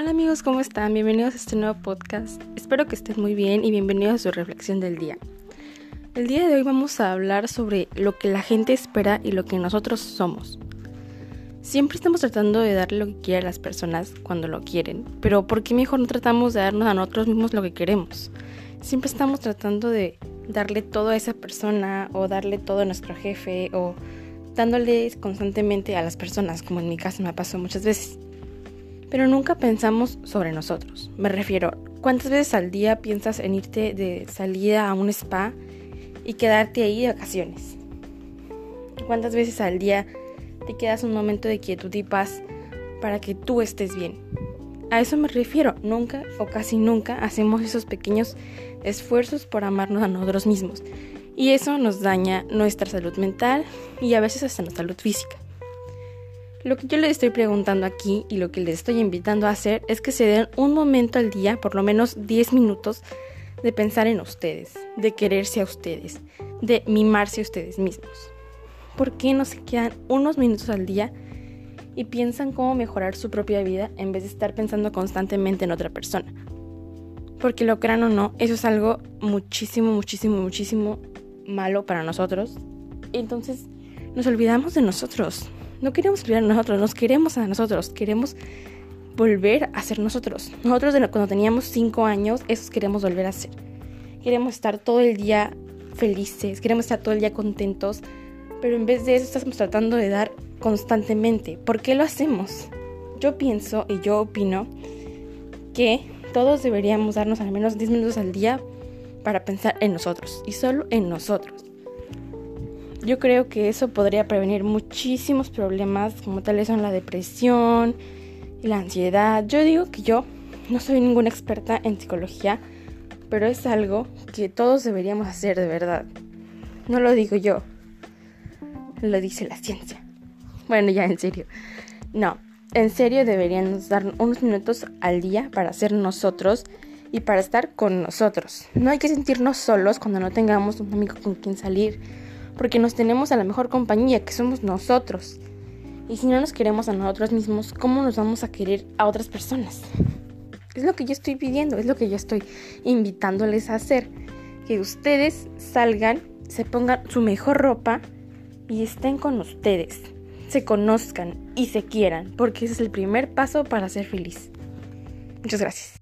Hola amigos, ¿cómo están? Bienvenidos a este nuevo podcast. Espero que estén muy bien y bienvenidos a su reflexión del día. El día de hoy vamos a hablar sobre lo que la gente espera y lo que nosotros somos. Siempre estamos tratando de darle lo que quieren las personas cuando lo quieren, pero ¿por qué mejor no tratamos de darnos a nosotros mismos lo que queremos? Siempre estamos tratando de darle todo a esa persona o darle todo a nuestro jefe o dándoles constantemente a las personas, como en mi caso me pasó muchas veces pero nunca pensamos sobre nosotros. Me refiero, ¿cuántas veces al día piensas en irte de salida a un spa y quedarte ahí de vacaciones? ¿Cuántas veces al día te quedas un momento de quietud y paz para que tú estés bien? A eso me refiero, nunca o casi nunca hacemos esos pequeños esfuerzos por amarnos a nosotros mismos. Y eso nos daña nuestra salud mental y a veces hasta nuestra salud física. Lo que yo les estoy preguntando aquí y lo que les estoy invitando a hacer es que se den un momento al día, por lo menos 10 minutos, de pensar en ustedes, de quererse a ustedes, de mimarse a ustedes mismos. ¿Por qué no se quedan unos minutos al día y piensan cómo mejorar su propia vida en vez de estar pensando constantemente en otra persona? Porque lo crean o no, eso es algo muchísimo, muchísimo, muchísimo malo para nosotros. Entonces nos olvidamos de nosotros, no queremos olvidar a nosotros, nos queremos a nosotros, queremos volver a ser nosotros. Nosotros cuando teníamos 5 años, esos queremos volver a ser. Queremos estar todo el día felices, queremos estar todo el día contentos, pero en vez de eso estamos tratando de dar constantemente. ¿Por qué lo hacemos? Yo pienso y yo opino que todos deberíamos darnos al menos 10 minutos al día para pensar en nosotros y solo en nosotros. Yo creo que eso podría prevenir muchísimos problemas como tales son la depresión y la ansiedad. Yo digo que yo no soy ninguna experta en psicología, pero es algo que todos deberíamos hacer de verdad. No lo digo yo, lo dice la ciencia. Bueno, ya en serio. No, en serio deberíamos dar unos minutos al día para ser nosotros y para estar con nosotros. No hay que sentirnos solos cuando no tengamos un amigo con quien salir porque nos tenemos a la mejor compañía, que somos nosotros. Y si no nos queremos a nosotros mismos, ¿cómo nos vamos a querer a otras personas? Es lo que yo estoy pidiendo, es lo que yo estoy invitándoles a hacer. Que ustedes salgan, se pongan su mejor ropa y estén con ustedes. Se conozcan y se quieran, porque ese es el primer paso para ser feliz. Muchas gracias.